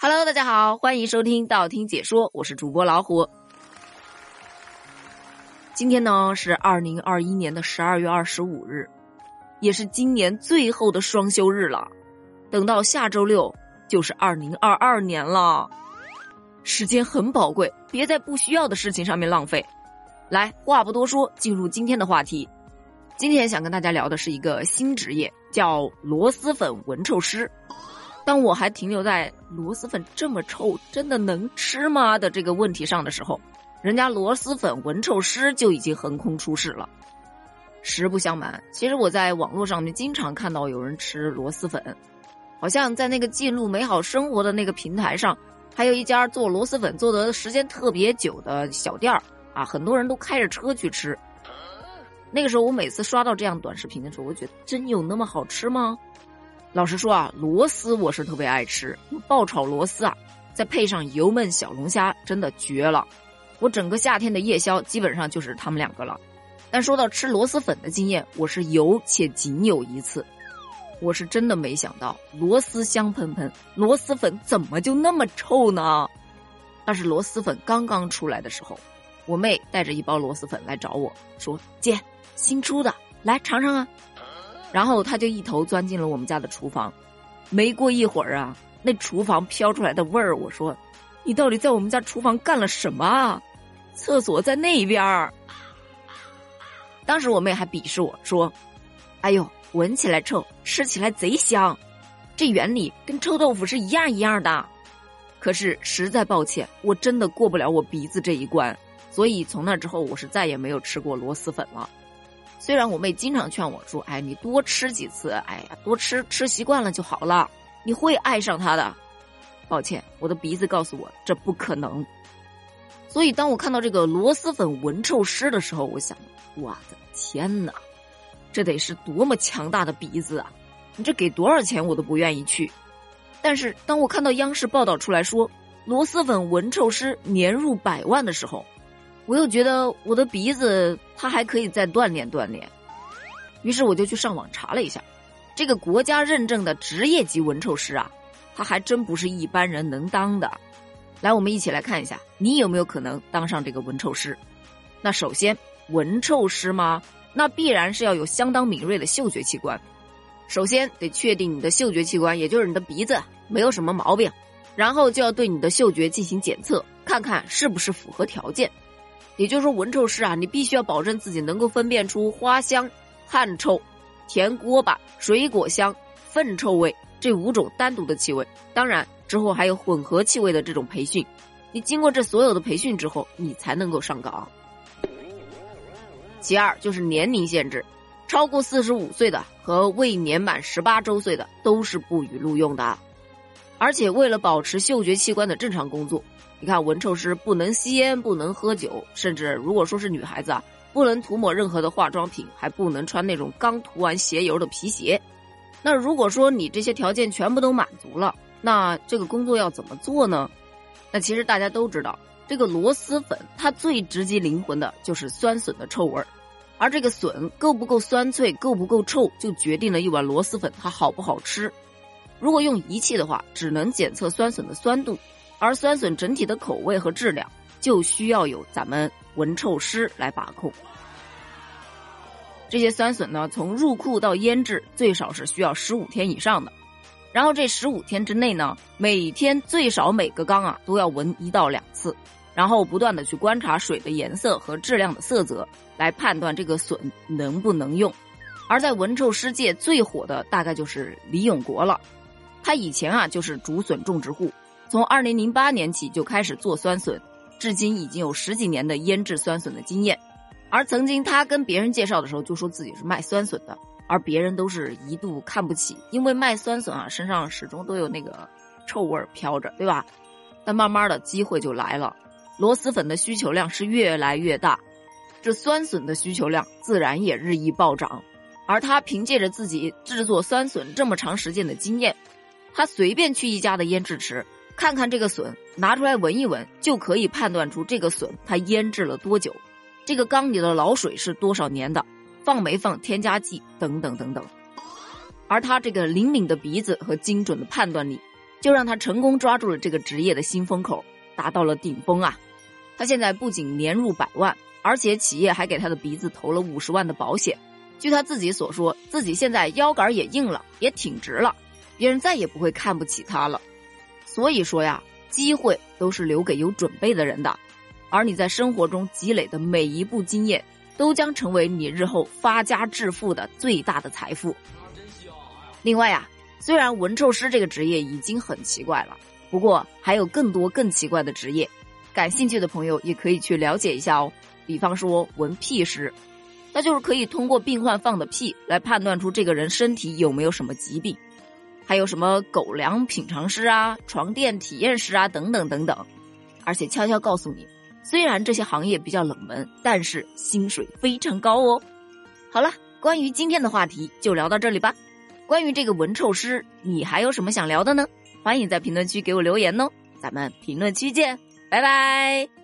Hello，大家好，欢迎收听道听解说，我是主播老虎。今天呢是二零二一年的十二月二十五日，也是今年最后的双休日了。等到下周六就是二零二二年了，时间很宝贵，别在不需要的事情上面浪费。来，话不多说，进入今天的话题。今天想跟大家聊的是一个新职业，叫螺蛳粉闻臭师。当我还停留在螺蛳粉这么臭，真的能吃吗的这个问题上的时候。人家螺蛳粉闻臭师就已经横空出世了。实不相瞒，其实我在网络上面经常看到有人吃螺蛳粉，好像在那个记录美好生活的那个平台上，还有一家做螺蛳粉做的时间特别久的小店儿啊，很多人都开着车去吃。那个时候我每次刷到这样短视频的时候，我觉得真有那么好吃吗？老实说啊，螺蛳我是特别爱吃，爆炒螺蛳啊，再配上油焖小龙虾，真的绝了。我整个夏天的夜宵基本上就是他们两个了，但说到吃螺蛳粉的经验，我是有且仅有一次。我是真的没想到螺蛳香喷喷，螺蛳粉怎么就那么臭呢？那是螺蛳粉刚刚出来的时候，我妹带着一包螺蛳粉来找我说：“姐，新出的，来尝尝啊。”然后他就一头钻进了我们家的厨房。没过一会儿啊，那厨房飘出来的味儿，我说：“你到底在我们家厨房干了什么啊？”厕所在那边儿。当时我妹还鄙视我说：“哎呦，闻起来臭，吃起来贼香，这原理跟臭豆腐是一样一样的。”可是实在抱歉，我真的过不了我鼻子这一关，所以从那之后我是再也没有吃过螺蛳粉了。虽然我妹经常劝我说：“哎，你多吃几次，哎呀，多吃吃习惯了就好了，你会爱上它的。”抱歉，我的鼻子告诉我这不可能。所以，当我看到这个螺蛳粉闻臭师的时候，我想，我的天哪，这得是多么强大的鼻子啊！你这给多少钱我都不愿意去。但是，当我看到央视报道出来说螺蛳粉闻臭师年入百万的时候，我又觉得我的鼻子它还可以再锻炼锻炼。于是，我就去上网查了一下，这个国家认证的职业级闻臭师啊，他还真不是一般人能当的。来，我们一起来看一下，你有没有可能当上这个闻臭师？那首先，闻臭师吗？那必然是要有相当敏锐的嗅觉器官。首先得确定你的嗅觉器官，也就是你的鼻子没有什么毛病，然后就要对你的嗅觉进行检测，看看是不是符合条件。也就是说，闻臭师啊，你必须要保证自己能够分辨出花香、汗臭、甜锅巴、水果香、粪臭味这五种单独的气味。当然。之后还有混合气味的这种培训，你经过这所有的培训之后，你才能够上岗。其二就是年龄限制，超过四十五岁的和未年满十八周岁的都是不予录用的。而且为了保持嗅觉器官的正常工作，你看闻臭师不能吸烟，不能喝酒，甚至如果说是女孩子啊，不能涂抹任何的化妆品，还不能穿那种刚涂完鞋油的皮鞋。那如果说你这些条件全部都满足了，那这个工作要怎么做呢？那其实大家都知道，这个螺蛳粉它最直击灵魂的就是酸笋的臭味儿，而这个笋够不够酸脆、够不够臭，就决定了一碗螺蛳粉它好不好吃。如果用仪器的话，只能检测酸笋的酸度，而酸笋整体的口味和质量就需要有咱们闻臭师来把控。这些酸笋呢，从入库到腌制，最少是需要十五天以上的。然后这十五天之内呢，每天最少每个缸啊都要闻一到两次，然后不断的去观察水的颜色和质量的色泽，来判断这个笋能不能用。而在闻臭师界最火的大概就是李永国了，他以前啊就是竹笋种植户，从二零零八年起就开始做酸笋，至今已经有十几年的腌制酸笋的经验。而曾经他跟别人介绍的时候，就说自己是卖酸笋的。而别人都是一度看不起，因为卖酸笋啊，身上始终都有那个臭味飘着，对吧？但慢慢的机会就来了，螺蛳粉的需求量是越来越大，这酸笋的需求量自然也日益暴涨。而他凭借着自己制作酸笋这么长时间的经验，他随便去一家的腌制池，看看这个笋，拿出来闻一闻，就可以判断出这个笋它腌制了多久，这个缸里的老水是多少年的。放没放添加剂等等等等，而他这个灵敏的鼻子和精准的判断力，就让他成功抓住了这个职业的新风口，达到了顶峰啊！他现在不仅年入百万，而且企业还给他的鼻子投了五十万的保险。据他自己所说，自己现在腰杆也硬了，也挺直了，别人再也不会看不起他了。所以说呀，机会都是留给有准备的人的，而你在生活中积累的每一步经验，都将成为你日后发家致富的最大的财富。另外呀。虽然闻臭师这个职业已经很奇怪了，不过还有更多更奇怪的职业，感兴趣的朋友也可以去了解一下哦。比方说闻屁师，那就是可以通过病患放的屁来判断出这个人身体有没有什么疾病。还有什么狗粮品尝师啊、床垫体验师啊等等等等。而且悄悄告诉你，虽然这些行业比较冷门，但是薪水非常高哦。好了，关于今天的话题就聊到这里吧。关于这个闻臭师，你还有什么想聊的呢？欢迎在评论区给我留言哦，咱们评论区见，拜拜。